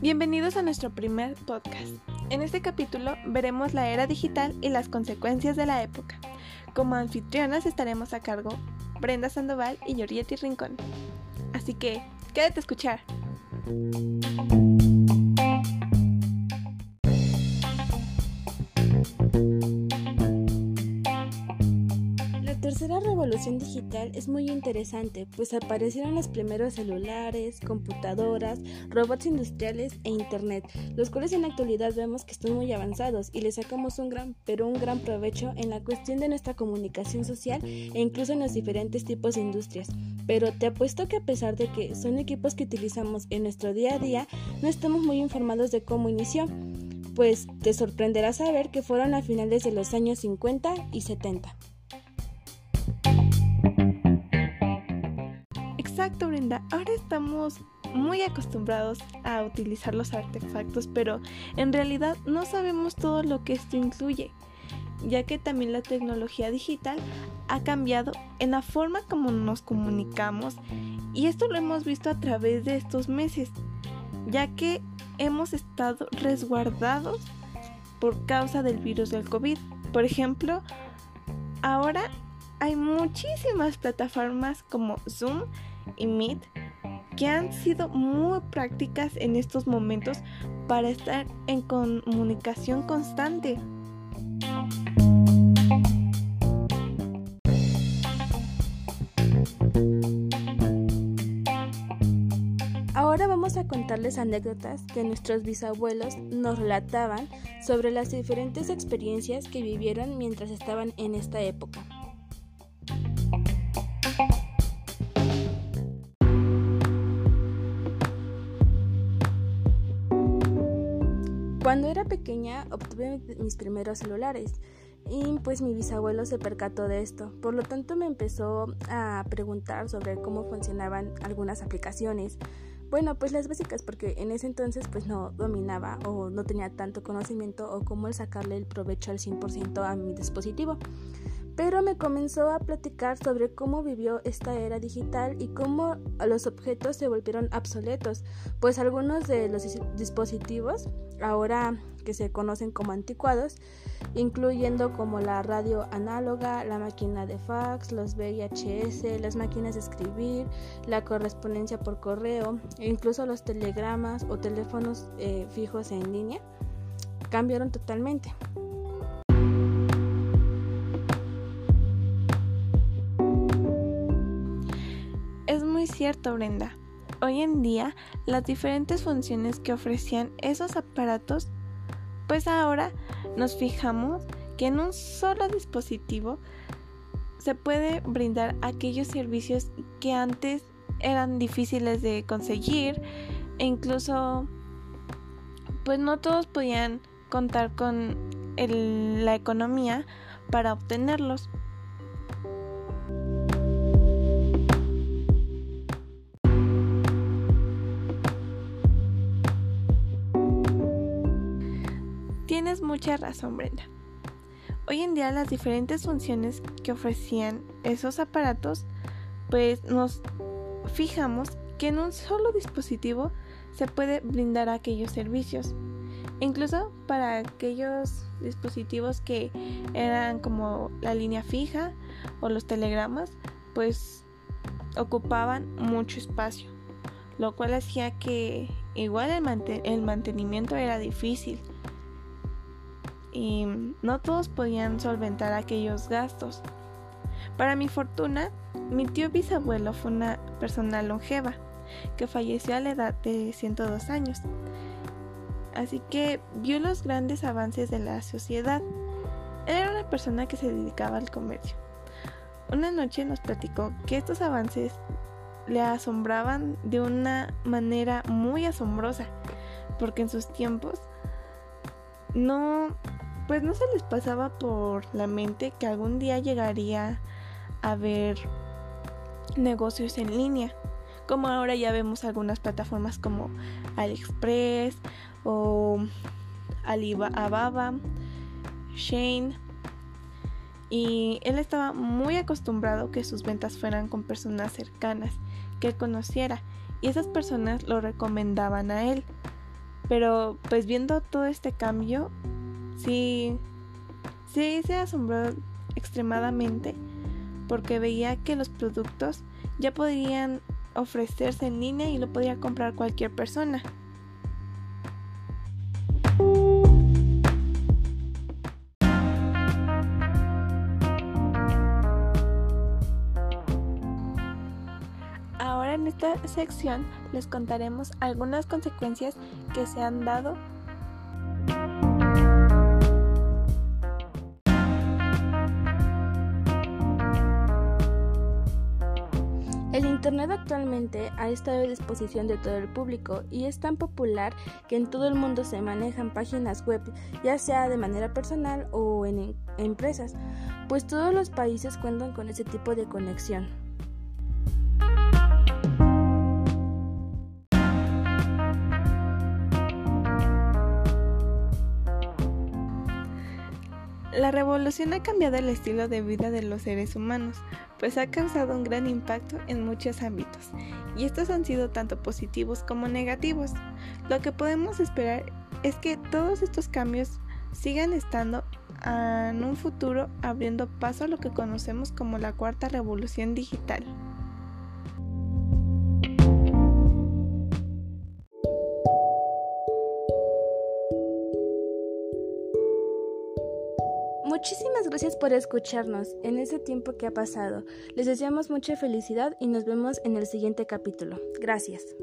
Bienvenidos a nuestro primer podcast. En este capítulo veremos la era digital y las consecuencias de la época. Como anfitrionas estaremos a cargo Brenda Sandoval y Yorietti Rincón. Así que, quédate a escuchar. Tercera revolución digital es muy interesante, pues aparecieron los primeros celulares, computadoras, robots industriales e internet, los cuales en la actualidad vemos que están muy avanzados y les sacamos un gran, pero un gran provecho en la cuestión de nuestra comunicación social e incluso en los diferentes tipos de industrias. Pero te apuesto que a pesar de que son equipos que utilizamos en nuestro día a día, no estamos muy informados de cómo inició pues te sorprenderá saber que fueron a finales de los años 50 y 70. Exacto, Brenda. Ahora estamos muy acostumbrados a utilizar los artefactos, pero en realidad no sabemos todo lo que esto incluye, ya que también la tecnología digital ha cambiado en la forma como nos comunicamos y esto lo hemos visto a través de estos meses, ya que hemos estado resguardados por causa del virus del COVID. Por ejemplo, ahora hay muchísimas plataformas como Zoom y Meet que han sido muy prácticas en estos momentos para estar en comunicación constante. Ahora vamos a contarles anécdotas que nuestros bisabuelos nos relataban sobre las diferentes experiencias que vivieron mientras estaban en esta época. Cuando era pequeña obtuve mis primeros celulares y pues mi bisabuelo se percató de esto. Por lo tanto me empezó a preguntar sobre cómo funcionaban algunas aplicaciones. Bueno, pues las básicas porque en ese entonces pues no dominaba o no tenía tanto conocimiento o cómo sacarle el provecho al 100% a mi dispositivo pero me comenzó a platicar sobre cómo vivió esta era digital y cómo los objetos se volvieron obsoletos, pues algunos de los dispositivos, ahora que se conocen como anticuados, incluyendo como la radio análoga, la máquina de fax, los VHS, las máquinas de escribir, la correspondencia por correo, e incluso los telegramas o teléfonos eh, fijos en línea, cambiaron totalmente. Cierto, Brenda. Hoy en día, las diferentes funciones que ofrecían esos aparatos, pues ahora nos fijamos que en un solo dispositivo se puede brindar aquellos servicios que antes eran difíciles de conseguir e incluso pues no todos podían contar con la economía para obtenerlos. Tienes mucha razón, Brenda. Hoy en día las diferentes funciones que ofrecían esos aparatos, pues nos fijamos que en un solo dispositivo se puede brindar aquellos servicios. Incluso para aquellos dispositivos que eran como la línea fija o los telegramas, pues ocupaban mucho espacio, lo cual hacía que igual el, el mantenimiento era difícil y no todos podían solventar aquellos gastos. Para mi fortuna, mi tío bisabuelo fue una persona longeva que falleció a la edad de 102 años. Así que vio los grandes avances de la sociedad. era una persona que se dedicaba al comercio. Una noche nos platicó que estos avances le asombraban de una manera muy asombrosa, porque en sus tiempos no pues no se les pasaba por la mente que algún día llegaría a ver negocios en línea. Como ahora ya vemos algunas plataformas como AliExpress o Alibaba, Shane y él estaba muy acostumbrado que sus ventas fueran con personas cercanas que él conociera y esas personas lo recomendaban a él. Pero pues viendo todo este cambio, sí, sí se asombró extremadamente porque veía que los productos ya podían ofrecerse en línea y lo podía comprar cualquier persona. Ahora en esta sección les contaremos algunas consecuencias que se han dado Internet actualmente ha estado a disposición de todo el público y es tan popular que en todo el mundo se manejan páginas web, ya sea de manera personal o en empresas, pues todos los países cuentan con ese tipo de conexión. La revolución ha cambiado el estilo de vida de los seres humanos, pues ha causado un gran impacto en muchos ámbitos, y estos han sido tanto positivos como negativos. Lo que podemos esperar es que todos estos cambios sigan estando en un futuro abriendo paso a lo que conocemos como la cuarta revolución digital. Muchísimas gracias por escucharnos en ese tiempo que ha pasado. Les deseamos mucha felicidad y nos vemos en el siguiente capítulo. Gracias.